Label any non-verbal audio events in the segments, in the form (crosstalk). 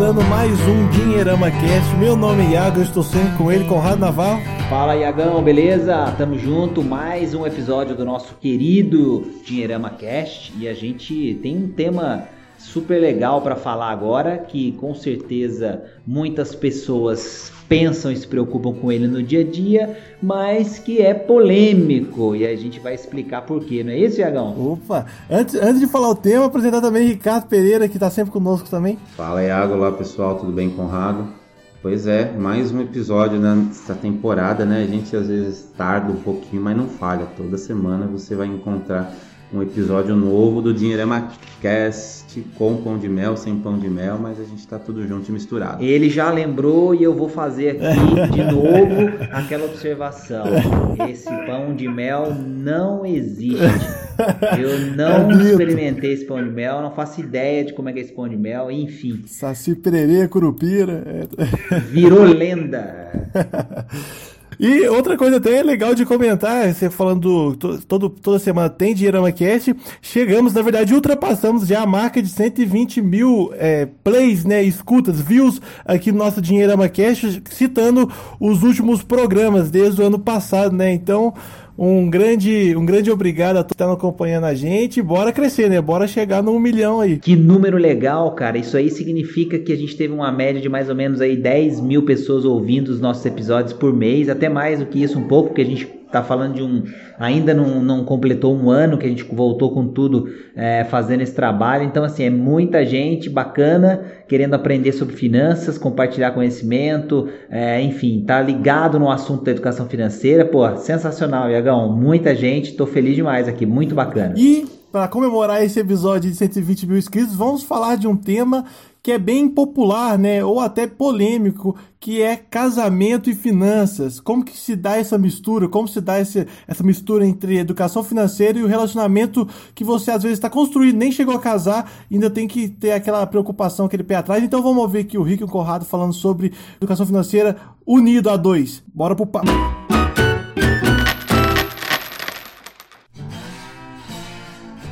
começando mais um Dinheirama Cast. Meu nome é Iago, eu estou sempre com ele, Conrado Navarro. Fala Iagão, beleza? Tamo junto, mais um episódio do nosso querido Dinheirama Cast e a gente tem um tema super legal para falar agora que com certeza muitas pessoas pensam e se preocupam com ele no dia a dia, mas que é polêmico e a gente vai explicar por quê, não é isso, Iagão? Opa, antes, antes de falar o tema, apresentar também Ricardo Pereira, que está sempre conosco também. Fala Iago, olá pessoal, tudo bem, Conrado? Pois é, mais um episódio nessa temporada, né? A gente às vezes tarda um pouquinho, mas não falha. Toda semana você vai encontrar um episódio novo do Dinheirama Cast com pão de mel, sem pão de mel, mas a gente tá tudo junto e misturado. Ele já lembrou e eu vou fazer aqui de (laughs) novo aquela observação. Esse pão de mel não existe. Eu não é experimentei esse pão de mel, não faço ideia de como é que é esse pão de mel, enfim. Saci pererê, curupira. Virou lenda. (laughs) E outra coisa até legal de comentar, você falando todo, toda semana tem Dinheirama Cast, chegamos, na verdade, ultrapassamos já a marca de 120 mil é, plays, né, escutas, views aqui no nosso Dinheirama Cast, citando os últimos programas desde o ano passado, né, então um grande, um grande obrigado a todos que estão acompanhando a gente. Bora crescer, né? Bora chegar no um milhão aí. Que número legal, cara. Isso aí significa que a gente teve uma média de mais ou menos aí 10 mil pessoas ouvindo os nossos episódios por mês, até mais do que isso um pouco, porque a gente tá falando de um. Ainda não, não completou um ano que a gente voltou com tudo é, fazendo esse trabalho. Então, assim, é muita gente bacana querendo aprender sobre finanças, compartilhar conhecimento, é, enfim, tá ligado no assunto da educação financeira. Pô, sensacional, Iagão. Muita gente, tô feliz demais aqui, muito bacana. E para comemorar esse episódio de 120 mil inscritos, vamos falar de um tema que é bem popular, né, ou até polêmico, que é casamento e finanças. Como que se dá essa mistura? Como se dá esse, essa mistura entre educação financeira e o relacionamento que você às vezes está construindo, nem chegou a casar, ainda tem que ter aquela preocupação, aquele pé atrás. Então vamos ouvir aqui o Rick e o Conrado falando sobre educação financeira unido a dois. Bora pro papo.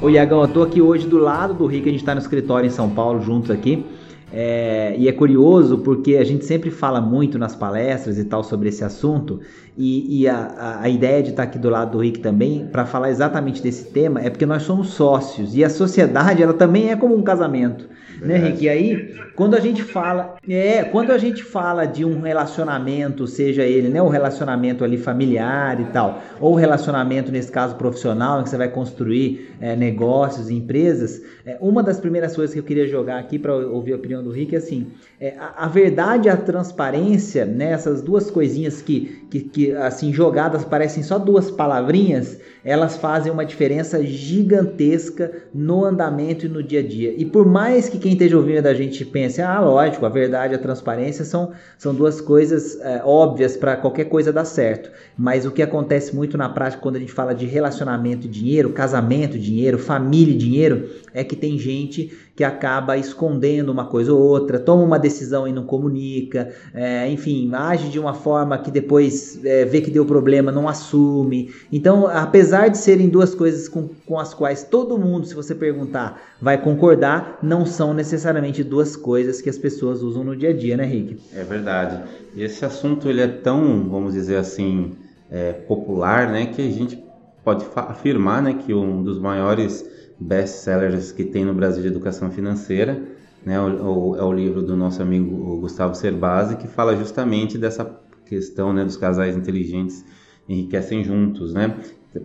Ô Iagão, eu tô aqui hoje do lado do Rick, a gente tá no escritório em São Paulo juntos aqui. É, e é curioso porque a gente sempre fala muito nas palestras e tal sobre esse assunto, e, e a, a, ideia de estar aqui do lado do Rick também, para falar exatamente desse tema, é porque nós somos sócios e a sociedade ela também é como um casamento. Né, Rick? E aí, quando a gente fala, é, quando a gente fala de um relacionamento, seja ele, né, o relacionamento ali familiar e tal, ou relacionamento nesse caso profissional, em que você vai construir é, negócios, empresas, é, uma das primeiras coisas que eu queria jogar aqui para ouvir a opinião do Rick é assim, é, a, a, verdade e a transparência, né, essas duas coisinhas que, que, que assim jogadas parecem só duas palavrinhas, elas fazem uma diferença gigantesca no andamento e no dia a dia. E por mais que quem esteja ouvindo da gente pense, ah, lógico, a verdade e a transparência são, são duas coisas é, óbvias para qualquer coisa dar certo. Mas o que acontece muito na prática quando a gente fala de relacionamento e dinheiro, casamento, dinheiro, família e dinheiro, é que tem gente que acaba escondendo uma coisa ou outra, toma uma decisão e não comunica, é, enfim, age de uma forma que depois é, vê que deu problema, não assume. Então, apesar de serem duas coisas com, com as quais todo mundo, se você perguntar, vai concordar, não são necessariamente duas coisas que as pessoas usam no dia a dia, né, Rick? É verdade. Esse assunto ele é tão, vamos dizer assim, é, popular, né, que a gente pode afirmar, né, que um dos maiores best-sellers que tem no Brasil de educação financeira, né, o, o, é o livro do nosso amigo Gustavo Cerbasi, que fala justamente dessa questão né, dos casais inteligentes enriquecem juntos, né?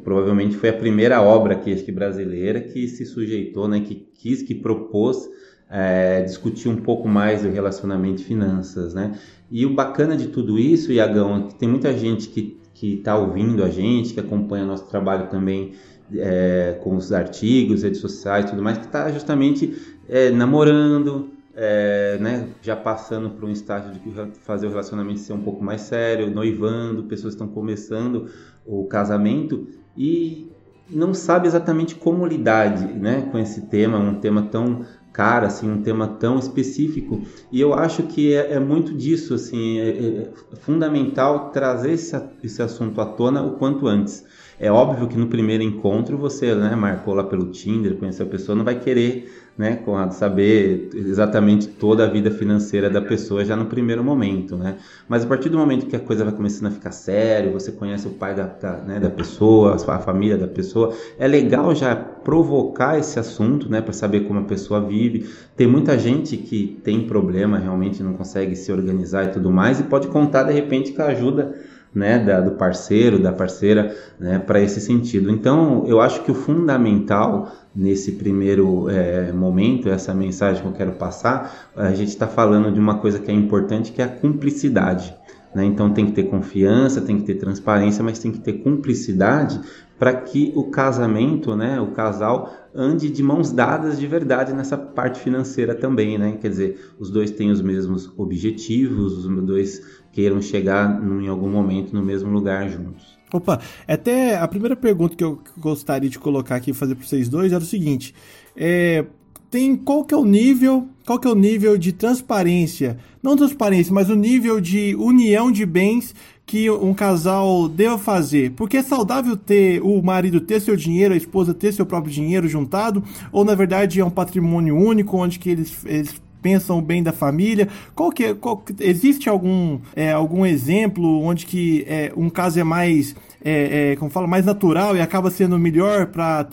Provavelmente foi a primeira obra que, que brasileira que se sujeitou, né, que quis, que propôs é, discutir um pouco mais do relacionamento de finanças, né? E o bacana de tudo isso, Iagão, é que tem muita gente que que está ouvindo a gente, que acompanha nosso trabalho também é, com os artigos, redes sociais e tudo mais, que está justamente é, namorando, é, né, já passando por um estágio de fazer o relacionamento ser um pouco mais sério, noivando, pessoas estão começando o casamento e não sabe exatamente como lidar né, com esse tema, um tema tão cara, assim, um tema tão específico. E eu acho que é, é muito disso, assim, é, é, fundamental trazer esse, esse assunto à tona o quanto antes. É óbvio que no primeiro encontro você né, marcou lá pelo Tinder, conheceu a pessoa, não vai querer né, saber exatamente toda a vida financeira da pessoa já no primeiro momento, né? Mas a partir do momento que a coisa vai começando a ficar sério, você conhece o pai da, da, né, da pessoa, a família da pessoa, é legal já provocar esse assunto, né, para saber como a pessoa vive. Tem muita gente que tem problema, realmente não consegue se organizar e tudo mais, e pode contar de repente com a ajuda né, da, do parceiro, da parceira, né, para esse sentido. Então, eu acho que o fundamental nesse primeiro é, momento, essa mensagem que eu quero passar, a gente está falando de uma coisa que é importante, que é a cumplicidade. Né? Então, tem que ter confiança, tem que ter transparência, mas tem que ter cumplicidade para que o casamento, né, o casal ande de mãos dadas de verdade nessa parte financeira também, né? Quer dizer, os dois têm os mesmos objetivos, os dois queiram chegar em algum momento no mesmo lugar juntos. Opa, até a primeira pergunta que eu gostaria de colocar aqui fazer para vocês dois era o seguinte: é, tem qual que é o nível, qual que é o nível de transparência, não transparência, mas o nível de união de bens que um casal deva fazer? Porque é saudável ter o marido ter seu dinheiro, a esposa ter seu próprio dinheiro juntado, ou na verdade é um patrimônio único onde que eles, eles pensam bem da família? Qual que, é, qual, existe algum, é, algum exemplo onde que é, um caso é mais é, é, como fala, mais natural e acaba sendo melhor para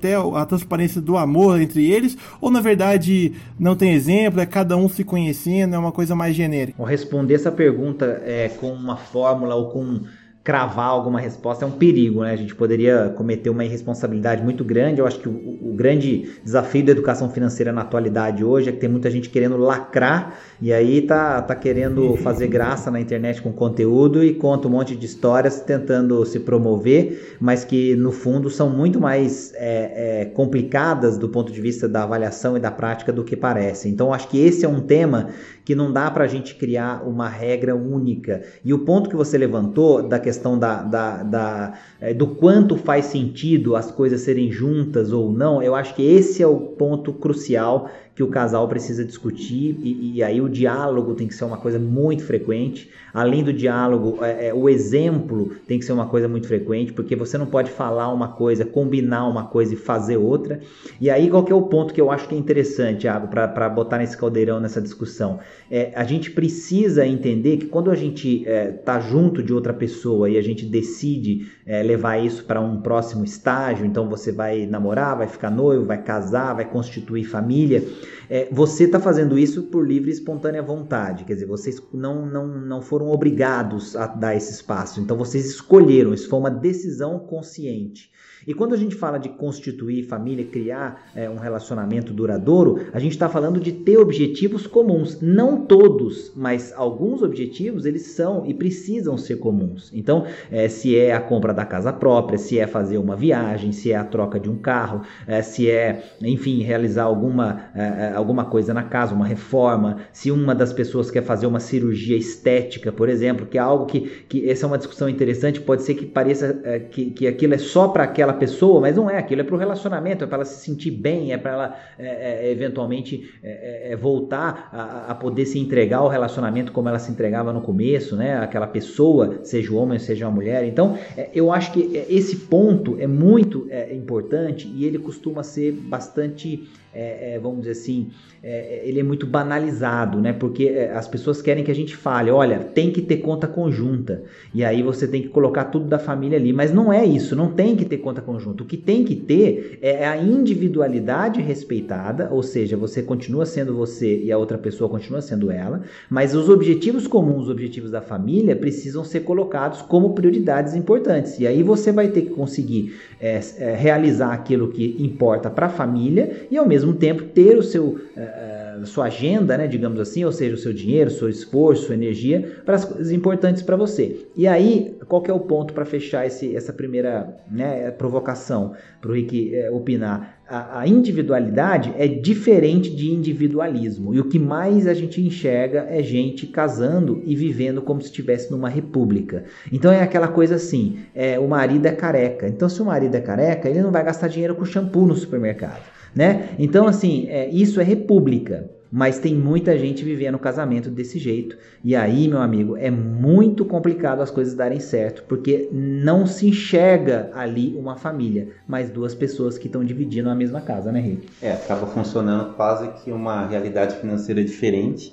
ter a transparência do amor entre eles? Ou na verdade não tem exemplo, é cada um se conhecendo, é uma coisa mais genérica? Vou responder essa pergunta é, com uma fórmula ou com cravar alguma resposta é um perigo, né? A gente poderia cometer uma irresponsabilidade muito grande. Eu acho que o, o, grande desafio da educação financeira na atualidade hoje é que tem muita gente querendo lacrar e aí tá, tá querendo fazer graça na internet com conteúdo e conta um monte de histórias tentando se promover, mas que no fundo são muito mais é, é, complicadas do ponto de vista da avaliação e da prática do que parece. Então acho que esse é um tema que não dá para a gente criar uma regra única. E o ponto que você levantou da questão da, da, da é, do quanto faz sentido as coisas serem juntas ou não, eu acho que esse é o ponto crucial que o casal precisa discutir e, e, aí o diálogo tem que ser uma coisa muito frequente. Além do diálogo, é, é, o exemplo tem que ser uma coisa muito frequente, porque você não pode falar uma coisa, combinar uma coisa e fazer outra. E aí qual que é o ponto que eu acho que é interessante, Thiago, para botar nesse caldeirão nessa discussão? É, a gente precisa entender que quando a gente está é, junto de outra pessoa e a gente decide é, levar isso para um próximo estágio, então você vai namorar, vai ficar noivo, vai casar, vai constituir família é, você está fazendo isso por livre e espontânea vontade, quer dizer, vocês não, não, não foram obrigados a dar esse espaço, então vocês escolheram, isso foi uma decisão consciente. E quando a gente fala de constituir família, criar é, um relacionamento duradouro, a gente está falando de ter objetivos comuns. Não todos, mas alguns objetivos eles são e precisam ser comuns. Então, é, se é a compra da casa própria, se é fazer uma viagem, se é a troca de um carro, é, se é, enfim, realizar alguma, é, é, alguma coisa na casa, uma reforma, se uma das pessoas quer fazer uma cirurgia estética, por exemplo, que é algo que, que essa é uma discussão interessante, pode ser que pareça é, que, que aquilo é só para aquela pessoa, mas não é aquilo, é para o relacionamento, é para ela se sentir bem, é para ela é, é, eventualmente é, é, é voltar a, a, poder se entregar ao relacionamento como ela se entregava no começo, né? Aquela pessoa, seja o homem, seja a mulher. Então, é, eu acho que esse ponto é muito importante e ele costuma ser bastante é, é, vamos dizer assim, é, é, ele é muito banalizado, né? Porque é, as pessoas querem que a gente fale, olha, tem que ter conta conjunta. E aí você tem que colocar tudo da família ali. Mas não é isso, não tem que ter conta conjunta. O que tem que ter é a individualidade respeitada, ou seja, você continua sendo você e a outra pessoa continua sendo ela, mas os objetivos comuns, os objetivos da família, precisam ser colocados como prioridades importantes. E aí você vai ter que conseguir é, realizar aquilo que importa para a família e ao mesmo mesmo tempo ter o seu uh, sua agenda, né, digamos assim, ou seja, o seu dinheiro, seu esforço, sua energia para as coisas importantes para você. E aí, qual é o ponto para fechar esse, essa primeira né, provocação para o Rick é, opinar? A, a, individualidade é diferente de individualismo e o que mais a gente enxerga é gente casando e vivendo como se estivesse numa república. Então é aquela coisa assim: é, o marido é careca. Então, se o marido é careca, ele não vai gastar dinheiro com shampoo no supermercado. Né? Então, assim, é, isso é república. Mas tem muita gente vivendo o casamento desse jeito. E aí, meu amigo, é muito complicado as coisas darem certo, porque não se enxerga ali uma família, mas duas pessoas que estão dividindo a mesma casa, né, Rick? É, acaba funcionando quase que uma realidade financeira diferente,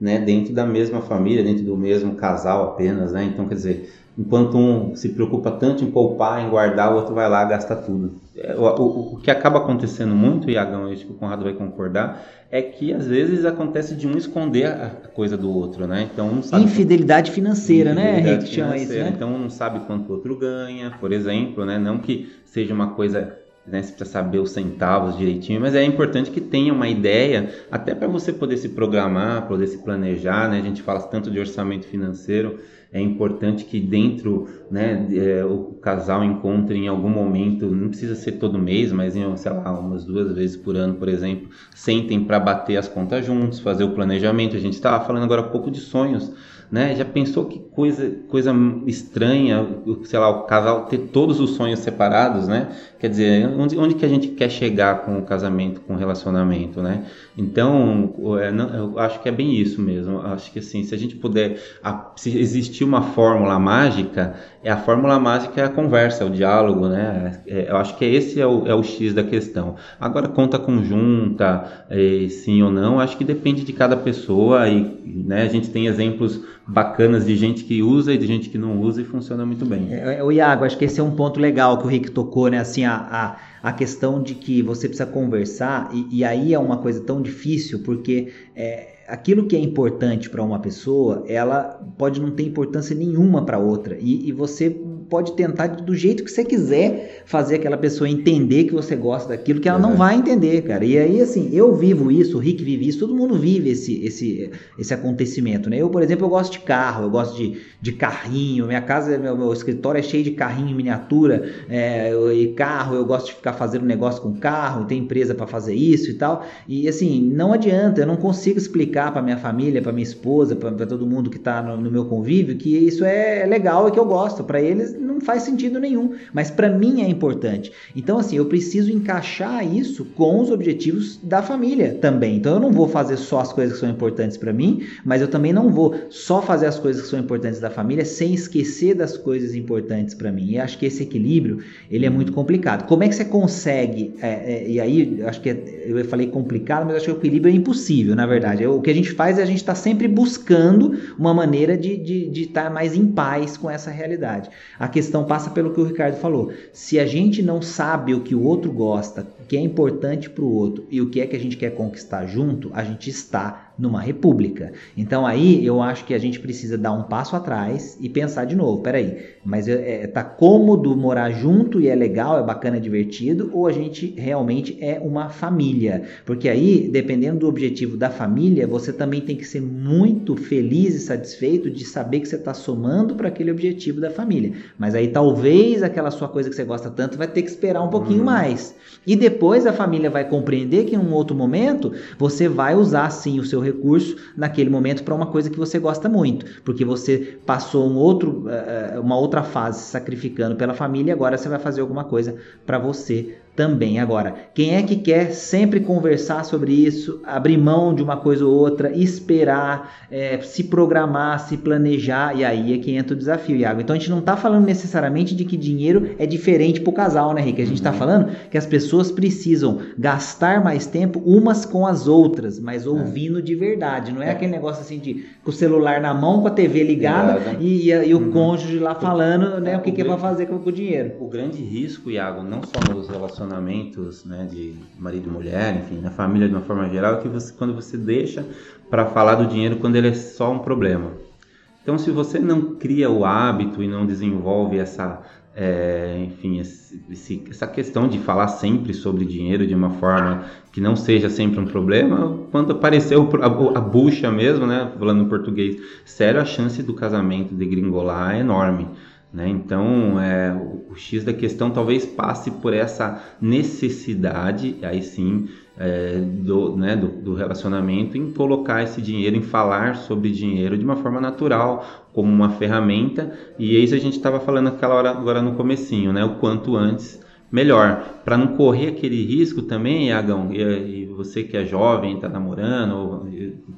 né, dentro da mesma família, dentro do mesmo casal apenas, né? Então, quer dizer, enquanto um se preocupa tanto em poupar, em guardar, o outro vai lá gasta tudo. É, o, o, o que acaba acontecendo muito, Iagão, acho que o Conrado vai concordar, é que às vezes acontece de um esconder a coisa do outro, né? Então um sabe infidelidade financeira, né, Infidelidade né? chama isso, né? Então um não sabe quanto o outro ganha, por exemplo, né? Não que seja uma coisa né, você precisa saber os centavos direitinho, mas é importante que tenha uma ideia, até para você poder se programar, poder se planejar, né? A gente fala tanto de orçamento financeiro, é importante que dentro, né, é, o casal encontre em algum momento, não precisa ser todo mês, mas em, sei lá, umas duas vezes por ano, por exemplo, sentem para bater as contas juntos, fazer o planejamento. A gente estava falando agora há pouco de sonhos né? Já pensou que coisa, coisa estranha, sei lá, o casal ter todos os sonhos separados, né? Quer dizer, onde, onde que a gente quer chegar com o casamento, com o relacionamento, né? Então, é, eu acho que é bem isso mesmo. Acho que assim, se a gente puder, se existir uma fórmula mágica, é a fórmula mágica é a conversa, é o diálogo, né? É, eu acho que esse é o, é o X da questão. Agora, conta conjunta, sim ou não, acho que depende de cada pessoa e né, a gente tem exemplos bacanas de gente que usa e de gente que não usa e funciona muito bem. É, o Iago, acho que esse é um ponto legal que o Rick tocou, né? Assim, a, a, a questão de que você precisa conversar, e, e aí é uma coisa tão difícil, porque é, aquilo que é importante para uma pessoa, ela pode não ter importância nenhuma para outra. E, e, você pode tentar do jeito que você quiser fazer aquela pessoa entender que você gosta daquilo que ela não vai entender, cara. E aí, assim, eu vivo isso, o Rick vive isso, todo mundo vive esse, esse, esse acontecimento, né? Eu, por exemplo, eu gosto de carro, eu gosto de, de carrinho, minha casa, meu, meu escritório é cheio de carrinho em miniatura, é, e carro, eu gosto de ficar fazendo negócio com carro, tem empresa para fazer isso e tal. E assim, não adianta, eu não consigo explicar para minha família, para minha esposa, para todo mundo que está no, no meu convívio que isso é legal e que eu gosto. Para eles não faz sentido nenhum, mas para mim é importante. Então, assim, eu preciso encaixar isso com os objetivos da família também. Então, eu não vou fazer só as coisas que são importantes para mim, mas eu também não vou só fazer as coisas que são importantes da família sem esquecer das coisas importantes para mim. E acho que esse equilíbrio ele é muito complicado. Como é que você consegue? É, é, e aí, acho que é, eu falei complicado, mas acho que o equilíbrio é impossível, na verdade. O que a gente faz é a gente estar tá sempre buscando uma maneira de estar de, de estar mais em paz com essa realidade. A questão passa pelo que o Ricardo falou. Se a gente não sabe o que o outro gosta, o que é importante para o outro e o que é que a gente quer conquistar junto, a gente está numa república. Então aí eu acho que a gente precisa dar um passo atrás e pensar de novo. Peraí, mas é, tá cômodo morar junto e é legal, é bacana, é divertido, ou a gente realmente é uma família? Porque aí, dependendo do objetivo da família, você também tem que ser muito feliz e satisfeito de saber que você está somando para aquele objetivo da família. Mas aí talvez aquela sua coisa que você gosta tanto vai ter que esperar um pouquinho hum. mais. E depois a família vai compreender que em um outro momento você vai usar sim o seu recurso naquele momento para uma coisa que você gosta muito, porque você passou um outro, eh, uma outra fase sacrificando pela família, e agora você vai fazer alguma coisa para você também. Agora, quem é que quer sempre conversar sobre isso, abrir mão de uma coisa ou outra, esperar, é, se programar, se planejar, e aí é que entra o desafio, Iago. Então a gente não está falando necessariamente de que dinheiro é diferente para o casal, né, Rick? A gente está uhum. falando que as pessoas precisam gastar mais tempo umas com as outras, mas é. ouvindo é. de verdade. Não é, é, aquele negócio assim de com o celular na mão, com a TV ligada e, e, e, o uhum. cônjuge lá falando né, o que, o que grande, vai fazer com, com o dinheiro. O grande risco, Iago, não só nos relacionamentos relacionamentos, né, de marido e mulher, enfim, na família de uma forma geral, que você, quando você deixa para falar do dinheiro quando ele é só um problema. Então, se você não cria o hábito e não desenvolve essa, é, enfim, esse, essa questão de falar sempre sobre dinheiro de uma forma que não seja sempre um problema, quando apareceu a, a bucha mesmo, né, falando em português, sério, a chance do casamento de gringolar é enorme. Né? Então, é, o, X da questão talvez passe por essa necessidade, aí sim, é, do, né, do, do, relacionamento, em colocar esse dinheiro, em falar sobre dinheiro de uma forma natural, como uma ferramenta. E é isso a gente estava falando aquela hora agora no comecinho, né? o quanto antes melhor. Para não correr aquele risco também, Iagão, e, e você que é jovem, está namorando, ou,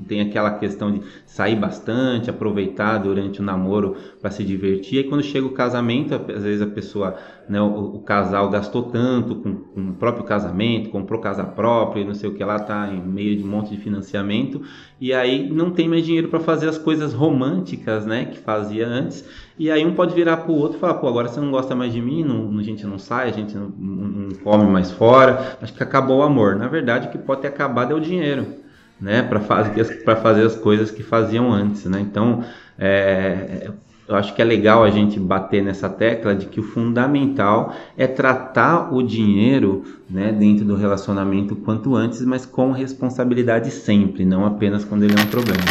tem aquela questão de sair bastante, aproveitar durante o namoro para se divertir. E quando chega o casamento, às vezes a pessoa, né, o, o casal gastou tanto com, com, o próprio casamento, comprou casa própria, não sei o que lá, tá em meio de um monte de financiamento, e aí não tem mais dinheiro para fazer as coisas românticas, né, que fazia antes. E aí um pode virar pro outro e falar, pô, agora você não gosta mais de mim, não, a gente não sai, a gente não, não, come mais fora, acho que acabou o amor. Na verdade, o que pode ter acabado é o dinheiro né, para fazer, fazer as coisas que faziam antes, né? Então, é, eu acho que é legal a gente bater nessa tecla de que o fundamental é tratar o dinheiro né, dentro do relacionamento quanto antes, mas com responsabilidade sempre, não apenas quando ele é um problema.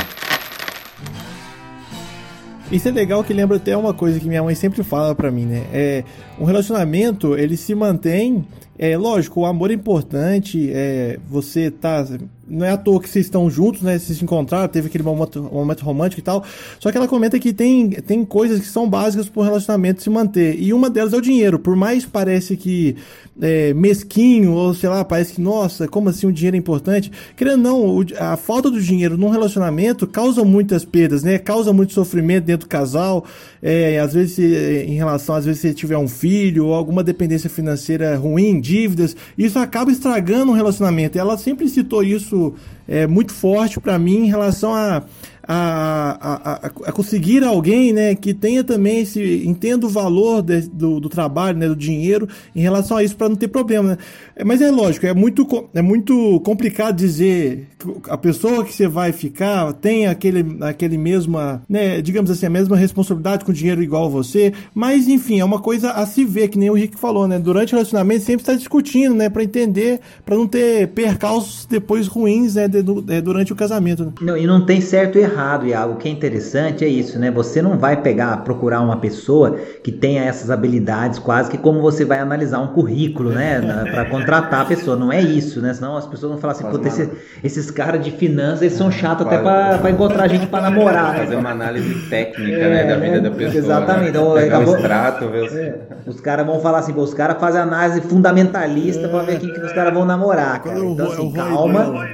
Isso é legal que lembra até uma coisa que minha mãe sempre fala para mim, né? É, um relacionamento, ele se mantém é lógico, o amor é importante, é, você tá. Não é à toa que vocês estão juntos, né? Vocês se encontraram, teve aquele momento, momento romântico e tal. Só que ela comenta que tem, tem coisas que são básicas para relacionamento se manter. E uma delas é o dinheiro. Por mais parece que é, mesquinho, ou sei lá, parece que, nossa, como assim o dinheiro é importante? Querendo não, a falta do dinheiro num relacionamento causa muitas perdas, né? Causa muito sofrimento dentro do casal. É, às vezes, em relação, às vezes, se tiver um filho ou alguma dependência financeira ruim, dívidas, isso acaba estragando um relacionamento. Ela sempre citou isso é, muito forte para mim em relação a a, a, a, conseguir alguém né, que tenha também esse. entenda o valor de, do, do trabalho, né, do dinheiro em relação a isso para não ter problema. Né? É, mas é lógico, é muito, é muito complicado dizer que a pessoa que você vai ficar tem aquele, aquele mesma, né, digamos assim, a mesma responsabilidade com dinheiro igual a você. Mas enfim, é uma coisa a se ver, que nem o Rick falou, né? Durante o relacionamento sempre está discutindo, né? para entender, para não ter percalços depois ruins né, de, de, durante o casamento. Né? Não, e não tem certo e errado errado, Iago. O que é interessante é isso, né? Você não vai pegar, procurar uma pessoa que tenha essas habilidades, quase que como você vai analisar um currículo, né? para contratar a pessoa. Não é isso, né? Senão as pessoas vão falar assim, pô, esse, esses caras de finanças, eles são chatos até para encontrar gente para namorar. Fazer uma análise técnica, é, né? Da vida da pessoa. Exatamente. Né? Então, acabou, um extrato, ver é, os caras vão falar assim, pô, os caras fazem análise fundamentalista é. para ver quem que os caras vão namorar, cara. Então, assim, calma.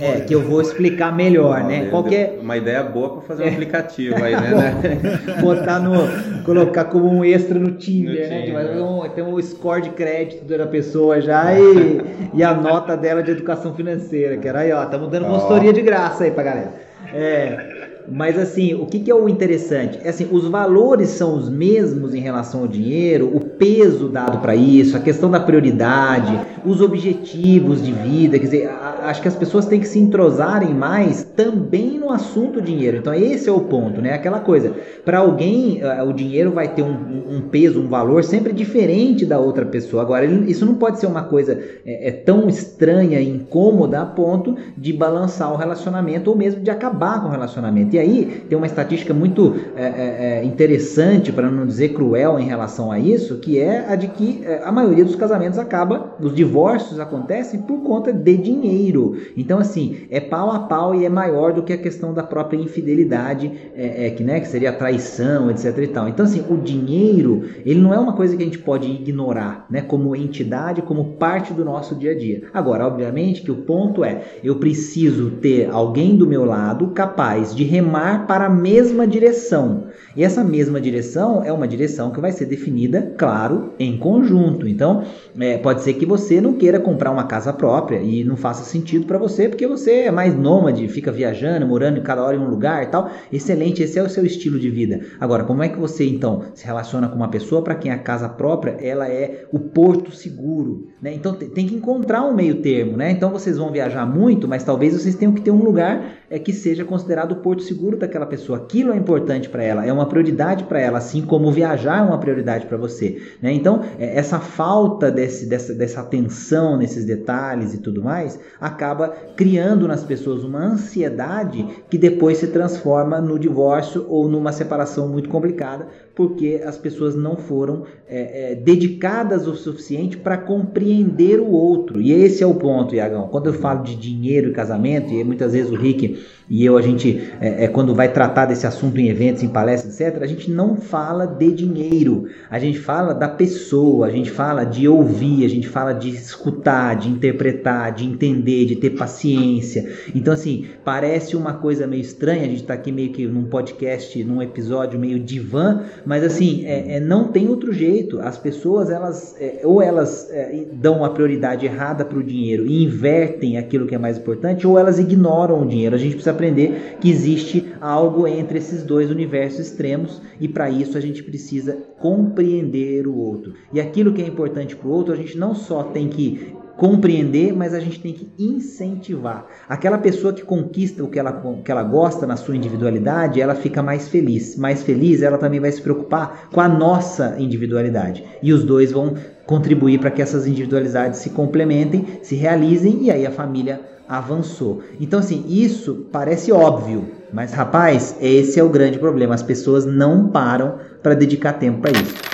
É, que eu vou explicar melhor, né? Qualquer... Uma ideia ideia boa para fazer um aplicativo aí, né? (laughs) Botar no. colocar como um extra no Tinder, no né? Tinder. Um, tem um score de crédito da pessoa já e, (laughs) e a nota dela de educação financeira, que era aí, ó, estamos dando consultoria de graça aí pra galera. É. Mas assim, o que, que, é o interessante? É assim, os valores são os mesmos em relação ao dinheiro, o peso dado para isso, a questão da prioridade, os objetivos de vida, quer dizer, acho que as pessoas têm que se entrosarem mais também no assunto dinheiro. Então esse é o ponto, né? Aquela coisa, para alguém uh, o dinheiro vai ter um, um, peso, um valor sempre diferente da outra pessoa. Agora, isso não pode ser uma coisa é, é tão estranha e incômoda a ponto de balançar o relacionamento ou mesmo de acabar com o relacionamento. E aí tem uma estatística muito é, é, é, interessante, para não dizer cruel em relação a isso, que é a de que é, a maioria dos casamentos acaba, os divórcios acontecem por conta de dinheiro. Então, assim, é pau a pau e é maior do que a questão da própria infidelidade, é, é, que, né, que seria traição, etc e tal. Então, assim, o dinheiro, ele não é uma coisa que a gente pode ignorar, né, como entidade, como parte do nosso dia a dia. Agora, obviamente que o ponto é, eu preciso ter alguém do meu lado capaz de remar para a mesma direção. E essa mesma direção é uma direção que vai ser definida, claro, em conjunto. Então, é, pode ser que você não queira comprar uma casa própria e não faça sentido para você, porque você é mais nômade, fica viajando, morando cada hora em um lugar e tal. Excelente, esse é o seu estilo de vida. Agora, como é que você então se relaciona com uma pessoa para quem a casa própria ela é o porto seguro, né? Então tem que encontrar um meio termo, né? Então vocês vão viajar muito, mas talvez vocês tenham que ter um lugar é, que seja considerado porto seguro daquela pessoa. Aquilo é importante para ela, é uma prioridade para ela, assim como viajar é uma prioridade para você, né? Então é, essa falta desse, dessa, dessa atenção nesses detalhes e tudo mais acaba criando nas pessoas uma ansiedade que depois se transforma no divórcio ou numa separação muito complicada, porque as pessoas não foram é, é, dedicadas o suficiente para compreender o outro. E esse é o ponto, Iagão. Quando eu falo de dinheiro e casamento, e muitas vezes o Rick e eu a gente é, é, quando vai tratar desse assunto em eventos, em palestras, etc., a gente não fala de dinheiro, a gente fala da pessoa, a gente fala de ouvir, a gente fala de escutar, de interpretar, de entender, de ter paciência. Então, assim, parece uma coisa meio estranha, a gente está aqui meio que num podcast, num episódio meio divã, mas assim, é, é, não tem outro jeito. As pessoas, elas, é, ou elas é, dão uma prioridade errada para o dinheiro e invertem aquilo que é mais importante, ou elas ignoram o dinheiro. A gente precisa aprender que existe algo entre esses dois universos extremos e para isso a gente precisa compreender o outro. E aquilo que é importante para o outro, a gente não só tem que compreender, mas a gente tem que incentivar. Aquela pessoa que conquista o que ela, que ela gosta na sua individualidade, ela fica mais feliz. Mais feliz, ela também vai se preocupar com a nossa individualidade. E os dois vão contribuir para que essas individualidades se complementem, se realizem e aí a família avançou. Então, assim, isso parece óbvio, mas rapaz, esse é o grande problema. As pessoas não param para dedicar tempo para isso.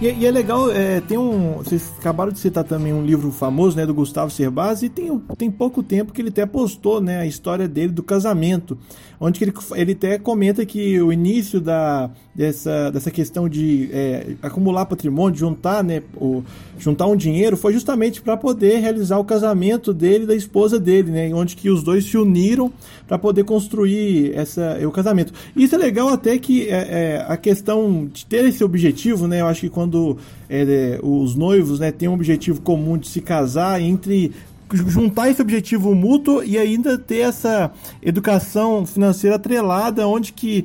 E, e, é legal, é, tem um. Vocês acabaram de citar também um livro famoso, né, do Gustavo Cerbasi, e tem, tem pouco tempo que ele até postou, né, a história dele do casamento, onde ele, ele até comenta que o início da, dessa, dessa questão de é, acumular patrimônio, de juntar, né, o, juntar um dinheiro, foi justamente para poder realizar o casamento dele e da esposa dele, né, onde que os dois se uniram para poder construir essa, o casamento. Isso é legal até que é, é, a questão de ter esse objetivo, né, eu acho que quando é, os noivos né, têm um objetivo comum de se casar entre juntar esse objetivo mútuo e ainda ter essa educação financeira atrelada, onde que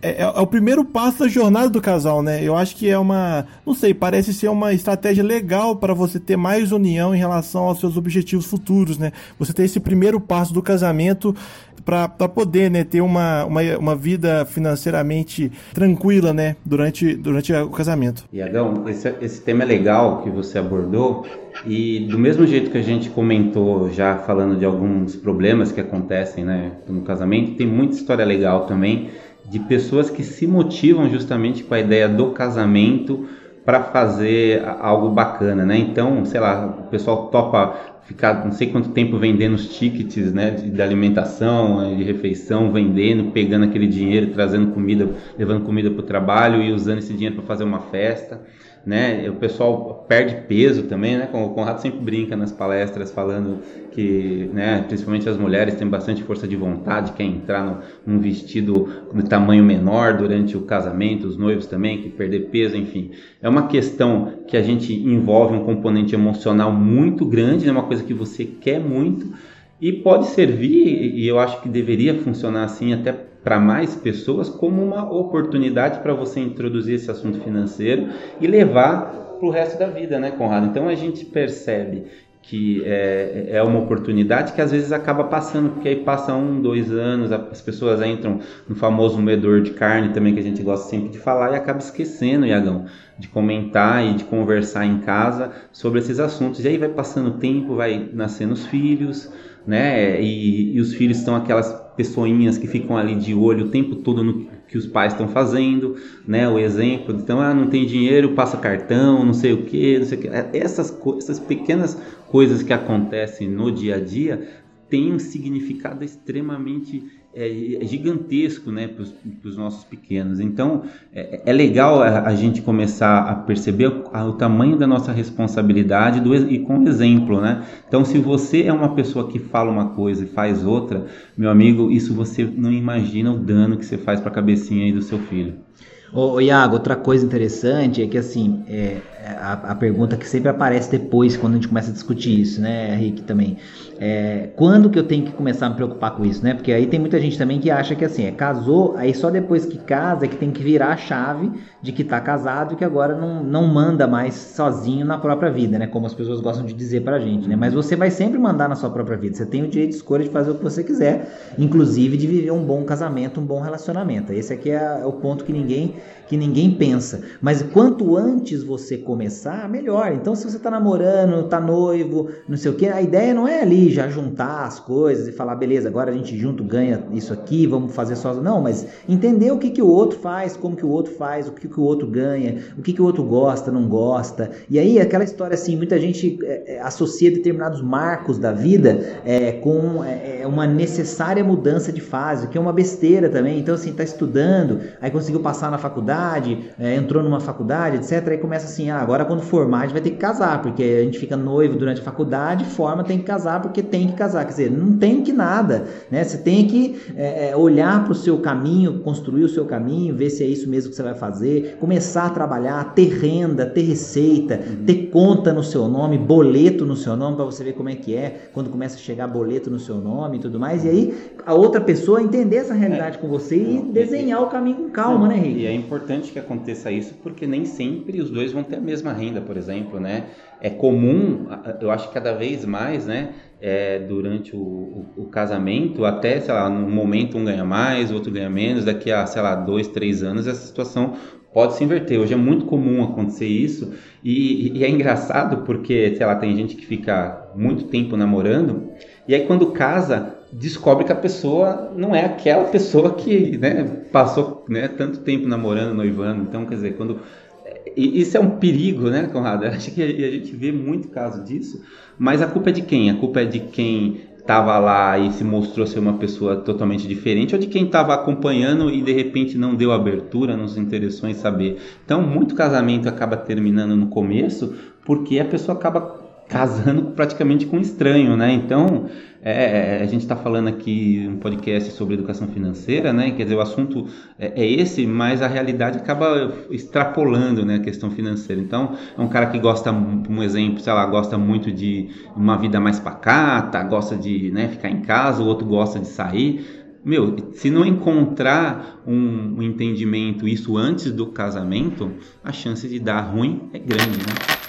é, é, é, o primeiro passo da jornada do casal, né? Eu acho que é uma, não sei, parece ser uma estratégia legal para você ter mais união em relação aos seus objetivos futuros, né? Você ter esse primeiro passo do casamento para poder né, ter uma, uma, uma vida financeiramente tranquila né, durante, durante o casamento. Iagão, esse, esse tema é legal que você abordou e do mesmo jeito que a gente comentou já falando de alguns problemas que acontecem né, no casamento, tem muita história legal também de pessoas que se motivam justamente com a ideia do casamento para fazer algo bacana, né? Então, sei lá, o pessoal topa ficar não sei quanto tempo vendendo os tickets, né, de, de alimentação, de refeição, vendendo, pegando aquele dinheiro, trazendo comida, levando comida para o trabalho e usando esse dinheiro para fazer uma festa né? O pessoal perde peso também, né? O Conrado sempre brinca nas palestras falando que, né, principalmente as mulheres têm bastante força de vontade, quer entrar num vestido de tamanho menor durante o casamento, os noivos também, que perder peso, enfim. É uma questão que a gente envolve um componente emocional muito grande, é né? uma coisa que você quer muito e pode servir, e eu acho que deveria funcionar assim até para mais pessoas como uma oportunidade para você introduzir esse assunto financeiro e levar para o resto da vida, né, Conrado? Então a gente percebe que é, é uma oportunidade que às vezes acaba passando, porque aí passa um, dois anos, as pessoas entram no famoso moedor de carne também que a gente gosta sempre de falar e acaba esquecendo, Iagão, de comentar e de conversar em casa sobre esses assuntos. E aí vai passando o tempo, vai nascendo os filhos, né? E, e os filhos estão aquelas pessoinhas que ficam ali de olho o tempo todo no que os pais estão fazendo, né? O exemplo, então, ah, não tem dinheiro, passa cartão, não sei o que, não sei o que. Essas, essas pequenas coisas que acontecem no dia a dia têm um significado extremamente é, é, gigantesco né, para os nossos pequenos. Então é, é legal a, a, gente começar a perceber o, a, o, tamanho da nossa responsabilidade do, e com exemplo. Né? Então, se você é uma pessoa que fala uma coisa e faz outra, meu amigo, isso você não imagina o dano que você faz para a cabecinha aí do seu filho. Ô, Iago, outra coisa interessante é que assim, é, a, a, pergunta que sempre aparece depois quando a gente começa a discutir isso, né, Rick, também. É, quando que eu tenho que começar a me preocupar com isso, né? Porque aí tem muita gente também que acha que assim, é casou, aí só depois que casa é que tem que virar a chave de que tá casado e que agora não, não manda mais sozinho na própria vida, né? Como as pessoas gostam de dizer pra gente, né? Mas você vai sempre mandar na sua própria vida. Você tem o direito de escolha de fazer o que você quiser, inclusive de viver um bom casamento, um bom relacionamento. Esse aqui é o ponto que ninguém que ninguém pensa. Mas quanto antes você começar, melhor. Então, se você tá namorando, tá noivo, não sei o que, a ideia não é ali já juntar as coisas e falar, beleza, agora a gente junto ganha isso aqui, vamos fazer só. Não, mas entender o que, que o outro faz, como que o outro faz, o que, que o outro ganha, o que, que o outro gosta, não gosta. E aí, aquela história assim, muita gente é, é associa determinados marcos da vida é, com é, é, uma necessária mudança de fase, que é uma besteira também. Então, assim, tá estudando, aí conseguiu passar na faculdade, é, entrou numa faculdade, etc. Aí começa assim, ah, agora quando formar a gente vai ter que casar, porque a gente fica noivo durante a faculdade, forma, tem que casar porque tem que casar. Quer dizer, não tem que nada, né? Você tem que é, é olhar para o seu caminho, construir o seu caminho, ver se é isso mesmo que você vai fazer, começar a trabalhar, ter renda, ter receita, uhum. ter conta no seu nome, boleto no seu nome, para você ver como é que é, quando começa a chegar boleto no seu nome e tudo mais. E aí a outra pessoa entender essa realidade é. com você e desenhar o caminho com calma, não, né, Henrique? E é importante que aconteça isso porque nem sempre os dois vão ter a mesma renda, por exemplo, né? É comum, eu acho que cada vez mais, né? É, durante o, o, o, casamento, até, sei lá, num momento um ganha mais, o outro ganha menos, daqui a, sei lá, dois, três anos, essa situação pode se inverter. Hoje é muito comum acontecer isso e, e, é engraçado porque, sei lá, tem gente que fica muito tempo namorando e aí quando casa descobre que a pessoa não é aquela pessoa que né, passou né, tanto tempo namorando, noivando. Então, quer dizer, quando isso é um perigo, né, Conrado? (laughs) Acho que a gente vê muito caso disso, mas a culpa é de quem? A culpa é de quem estava lá e se mostrou ser uma pessoa totalmente diferente ou de quem estava acompanhando e de repente não deu abertura, não se interessou em saber. Então, muito casamento acaba terminando no começo porque a pessoa acaba casando praticamente com um estranho, né? Então, é, é a gente está falando aqui um podcast sobre educação financeira, né? Quer dizer, o assunto é, é, esse, mas a realidade acaba extrapolando, né? A questão financeira. Então, é um cara que gosta, um exemplo, sei lá, gosta muito de uma vida mais pacata, gosta de né, ficar em casa, o outro gosta de sair meu, se não encontrar um, um, entendimento, isso antes do casamento, a chance de dar ruim é grande, né?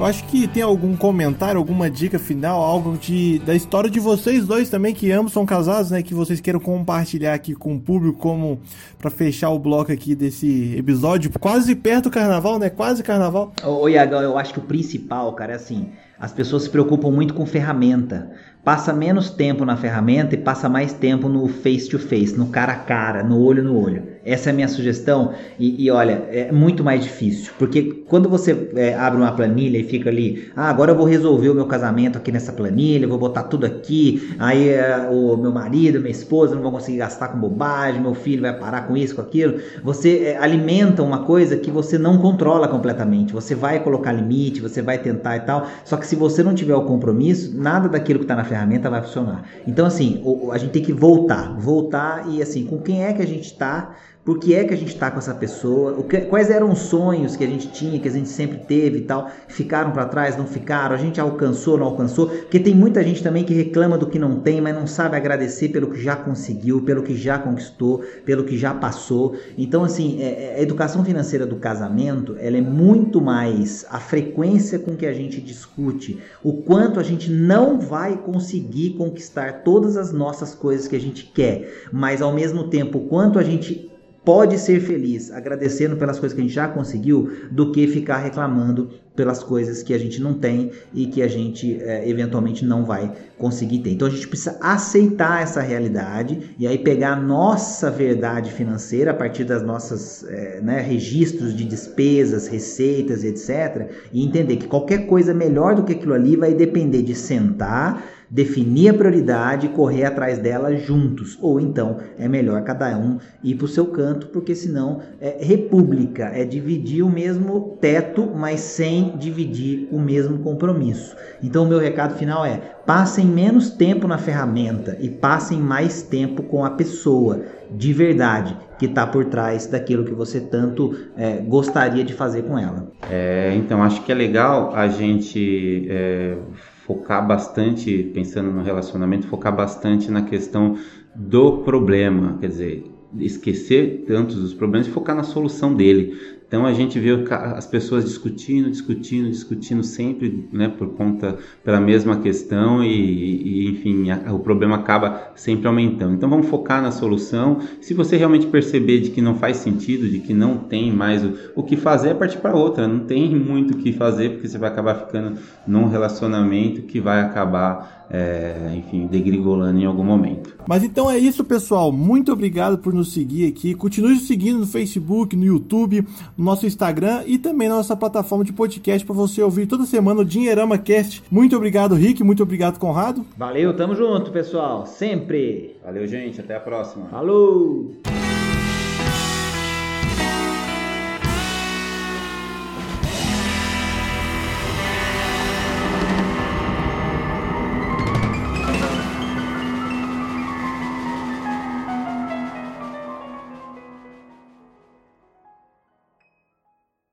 Eu acho que tem algum comentário, alguma dica final, algo de, da história de vocês dois também, que ambos são casados, né? Que vocês queiram compartilhar aqui com o público, como para fechar o bloco aqui desse episódio, quase perto do carnaval, né? Quase carnaval. Ô, Iagão, eu acho que o principal, cara, é assim, as pessoas se preocupam muito com ferramenta passa menos tempo na ferramenta e passa mais tempo no face to face, no cara a cara, no olho no olho. Essa é a minha sugestão. E, e olha, é muito mais difícil, porque quando você é, abre uma planilha e fica ali, ah, agora eu vou resolver o meu casamento aqui nessa planilha, vou botar tudo aqui, aí é, o meu marido, minha esposa não vão conseguir gastar com bobagem, meu filho vai parar com isso, com aquilo. Você é, alimenta uma coisa que você não controla completamente. Você vai colocar limite, você vai tentar e tal. Só que se você não tiver o compromisso, nada daquilo que está na ferramenta vai funcionar. Então, assim, a gente tem que voltar, voltar e assim, com quem é que a gente está por que é que a gente está com essa pessoa, que, quais eram os sonhos que a gente tinha, que a gente sempre teve e tal, ficaram para trás, não ficaram, a gente alcançou, não alcançou, porque tem muita gente também que reclama do que não tem, mas não sabe agradecer pelo que já conseguiu, pelo que já conquistou, pelo que já passou. Então, assim, é, é a educação financeira do casamento, ela é muito mais a frequência com que a gente discute o quanto a gente não vai conseguir conquistar todas as nossas coisas que a gente quer, mas ao mesmo tempo o quanto a gente pode ser feliz agradecendo pelas coisas que a gente já conseguiu do que ficar reclamando pelas coisas que a gente não tem e que a gente é, eventualmente não vai conseguir ter. Então a gente precisa aceitar essa realidade e aí pegar a nossa verdade financeira a partir das nossas é, né, registros de despesas, receitas, etc. E entender que qualquer coisa melhor do que aquilo ali vai depender de sentar definir a prioridade e correr atrás dela juntos. Ou então é melhor cada um ir para o seu canto, porque senão é república, é dividir o mesmo teto, mas sem dividir o mesmo compromisso. Então o meu recado final é: passem menos tempo na ferramenta e passem mais tempo com a pessoa de verdade que está por trás daquilo que você tanto é, gostaria de fazer com ela. É, então acho que é legal a gente é, focar bastante, pensando no relacionamento, focar bastante na questão do problema, quer dizer, esquecer tantos dos problemas e focar na solução dele. Então a gente vê as pessoas discutindo, discutindo, discutindo sempre, né, por conta pela mesma questão e, e enfim, a, o problema acaba sempre aumentando. Então vamos focar na solução. Se você realmente perceber de que não faz sentido, de que não tem mais o, o que fazer, é partir para outra. Não tem (laughs) muito o que fazer porque você vai acabar ficando num relacionamento que vai acabar é, enfim, degrigolando em algum momento. Mas então é isso, pessoal. Muito obrigado por nos seguir aqui. Continue nos seguindo no Facebook, no YouTube, no nosso Instagram e também na nossa plataforma de podcast para você ouvir toda semana o Dinheirama Cast. Muito obrigado, Rick. Muito obrigado, Conrado. Valeu, tamo junto, pessoal. Sempre. Valeu, gente. Até a próxima. Falou!